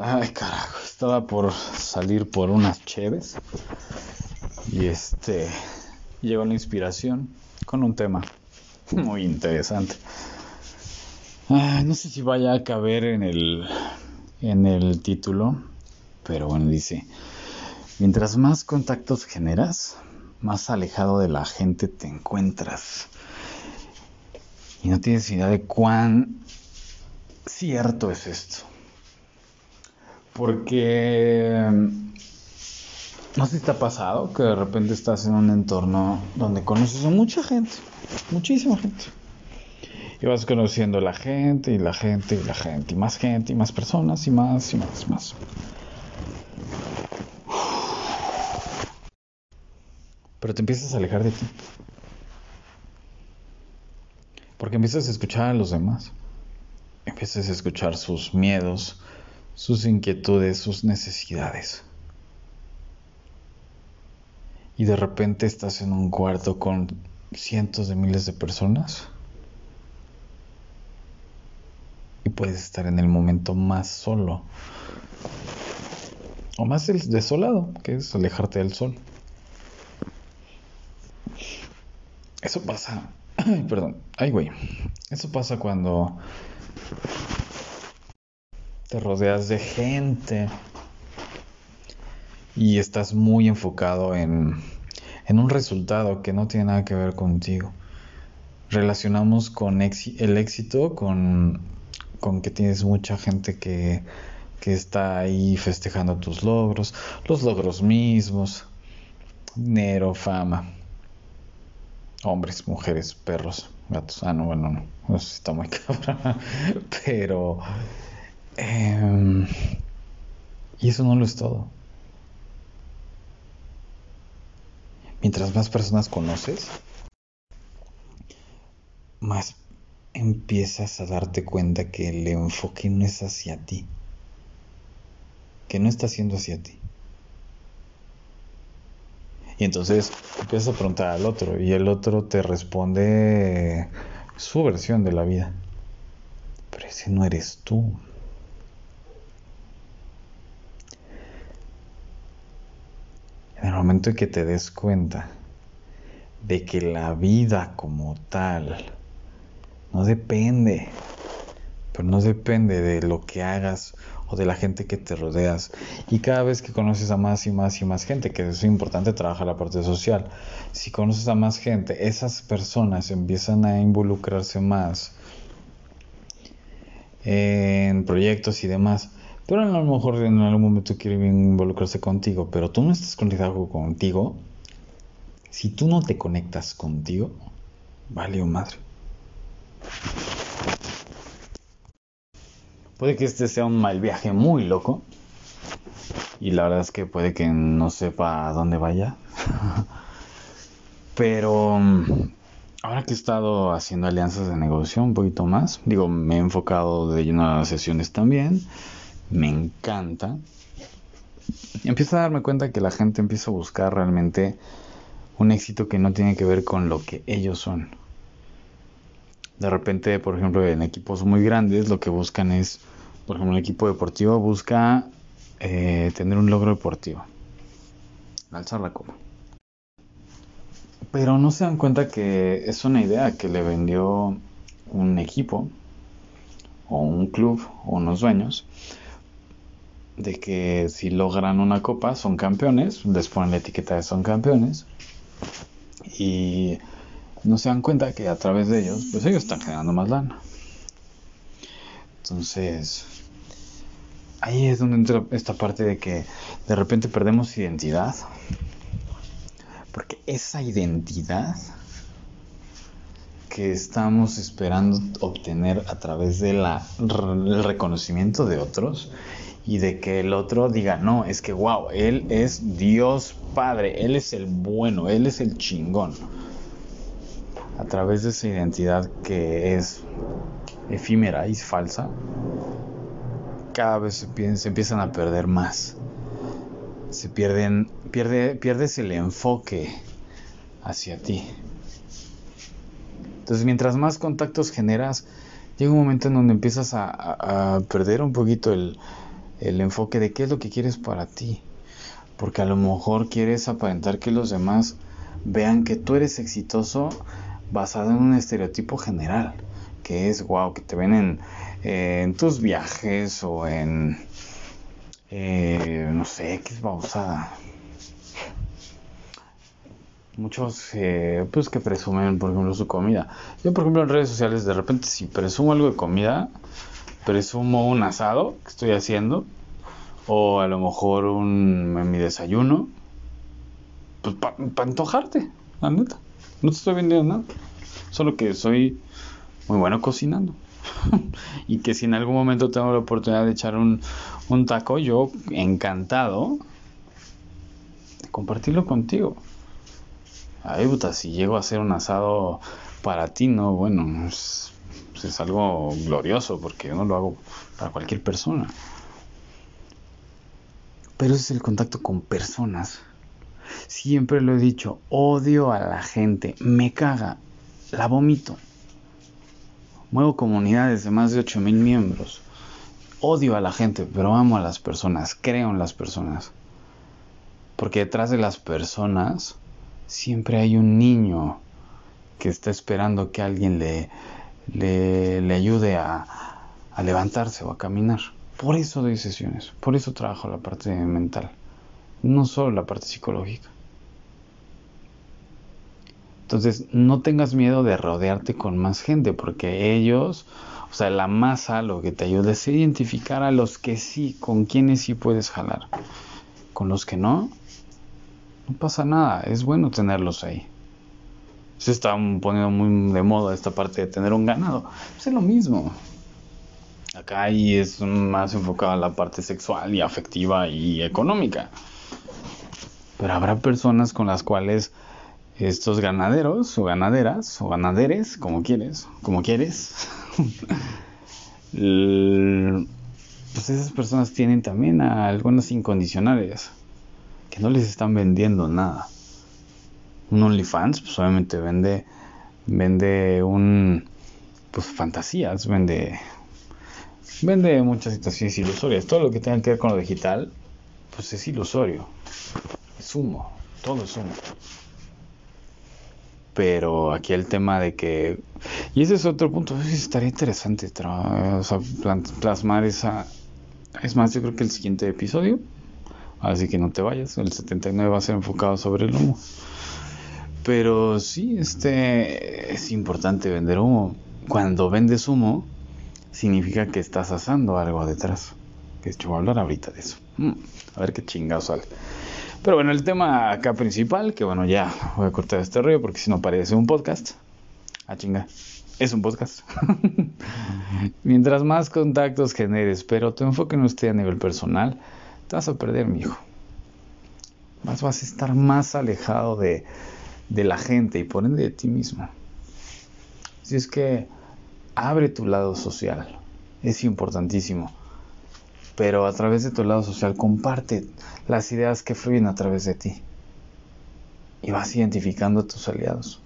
Ay, carajo, estaba por salir por unas cheves y este llegó la inspiración con un tema muy interesante. no sé si vaya a caber en el en el título, pero bueno, dice, mientras más contactos generas, más alejado de la gente te encuentras. Y no tienes idea de cuán cierto es esto. Porque no sé si te ha pasado que de repente estás en un entorno donde conoces a mucha gente, muchísima gente. Y vas conociendo la gente y la gente y la gente y más gente y más personas y más y más y más. Pero te empiezas a alejar de ti. Porque empiezas a escuchar a los demás. Empiezas a escuchar sus miedos, sus inquietudes, sus necesidades. Y de repente estás en un cuarto con cientos de miles de personas. Y puedes estar en el momento más solo. O más desolado, que es alejarte del sol. Eso pasa. Ay, perdón. Ay, güey. Eso pasa cuando te rodeas de gente y estás muy enfocado en, en un resultado que no tiene nada que ver contigo. Relacionamos con el éxito con, con que tienes mucha gente que, que está ahí festejando tus logros, los logros mismos, dinero, fama hombres, mujeres, perros, gatos. Ah, no, bueno, no. Si está muy cabrón. Pero. Em, y eso no lo es todo. Mientras más personas conoces, más empiezas a darte cuenta que el enfoque no es hacia ti. Que no está siendo hacia ti. Y entonces empiezas a preguntar al otro y el otro te responde su versión de la vida. Pero ese no eres tú. En el momento en que te des cuenta de que la vida como tal no depende, pero no depende de lo que hagas o de la gente que te rodeas. Y cada vez que conoces a más y más y más gente, que es importante trabajar la parte social, si conoces a más gente, esas personas empiezan a involucrarse más en proyectos y demás. Pero a lo mejor en algún momento quieren involucrarse contigo, pero tú no estás conectado contigo. Si tú no te conectas contigo, vale o madre. Puede que este sea un mal viaje muy loco. Y la verdad es que puede que no sepa a dónde vaya. Pero mm, ahora que he estado haciendo alianzas de negocio un poquito más, digo, me he enfocado de lleno a sesiones también. Me encanta. Empiezo a darme cuenta que la gente empieza a buscar realmente un éxito que no tiene que ver con lo que ellos son. De repente, por ejemplo, en equipos muy grandes lo que buscan es, por ejemplo, un equipo deportivo busca eh, tener un logro deportivo, alzar la copa. Pero no se dan cuenta que es una idea que le vendió un equipo o un club o unos dueños de que si logran una copa son campeones, les ponen la etiqueta de son campeones y no se dan cuenta que a través de ellos, pues ellos están generando más lana. Entonces, ahí es donde entra esta parte de que de repente perdemos identidad. Porque esa identidad que estamos esperando obtener a través del reconocimiento de otros y de que el otro diga, no, es que wow, él es Dios Padre, él es el bueno, él es el chingón a través de esa identidad que es efímera y falsa, cada vez se, empiezan a perder más. Se pierden, pierde, pierdes el enfoque hacia ti. Entonces, mientras más contactos generas, llega un momento en donde empiezas a, perder un poquito el, el enfoque de qué es lo que quieres para ti. Porque a lo mejor quieres aparentar que los demás vean que tú eres exitoso basado en un estereotipo general, que es, wow, que te ven en, en tus viajes o en, eh, no sé, qué es bausada. Muchos, eh, pues que presumen, por ejemplo, su comida. Yo, por ejemplo, en redes sociales, de repente, si presumo algo de comida, presumo un asado que estoy haciendo, o a lo mejor un, en mi desayuno, pues para antojarte, la neta. No te estoy vendiendo nada. Solo que soy muy bueno cocinando. y que si en algún momento tengo la oportunidad de echar un, un taco, yo encantado de compartirlo contigo. Ay, puta, si llego a hacer un asado para ti, no, bueno, es, pues es algo glorioso porque yo no lo hago para cualquier persona. Pero ese es el contacto con personas. Siempre lo he dicho, odio a la gente, me caga, la vomito. Muevo comunidades de más de 8000 miembros. Odio a la gente, pero amo a las personas, creo en las personas. Porque detrás de las personas siempre hay un niño que está esperando que alguien le, le, ayude a, levantarse o a caminar. Por eso doy sesiones, por eso trabajo la parte mental, no solo la parte psicológica. Entonces, no tengas miedo de rodearte con más gente, porque ellos, o sea, la masa lo que te ayuda es identificar a los que sí, con quienes sí puedes jalar. Con los que no, no pasa nada, es bueno tenerlos ahí. Se está poniendo muy de moda esta parte de tener un ganado. Pues es lo mismo. Acá ahí es más enfocado a la parte sexual y afectiva y económica. Pero habrá personas con las cuales estos ganaderos o ganaderas o ganaderes, como quieres, como quieres, pues esas personas tienen también a algunas incondicionales que no les están vendiendo nada. Un OnlyFans, pues obviamente vende, vende un, pues fantasías, vende, vende muchas situaciones ilusorias. Todo lo que tenga que ver con lo digital, pues es ilusorio, es humo, todo es humo. Pero aquí el tema de que y ese es otro punto estaría interesante o sea, plasmar esa es más yo creo que el siguiente episodio así que no te vayas el 79 va a ser enfocado sobre el humo pero sí este es importante vender humo cuando vendes humo significa que estás asando algo detrás que yo voy a hablar ahorita de eso mm, a ver qué chingado sale pero bueno, el tema acá principal, que bueno, ya voy a cortar este rollo porque si no parece un podcast. Ah, chinga. Es un podcast. Mientras más contactos generes, pero tu enfoque no esté a nivel personal, te vas a perder, mi hijo. Más vas a estar más alejado de, de la gente y por ende de ti mismo. Si es que abre tu lado social. Es importantísimo pero a través de tu lado social comparte las ideas que fluyen a través de ti y vas identificando a tus aliados.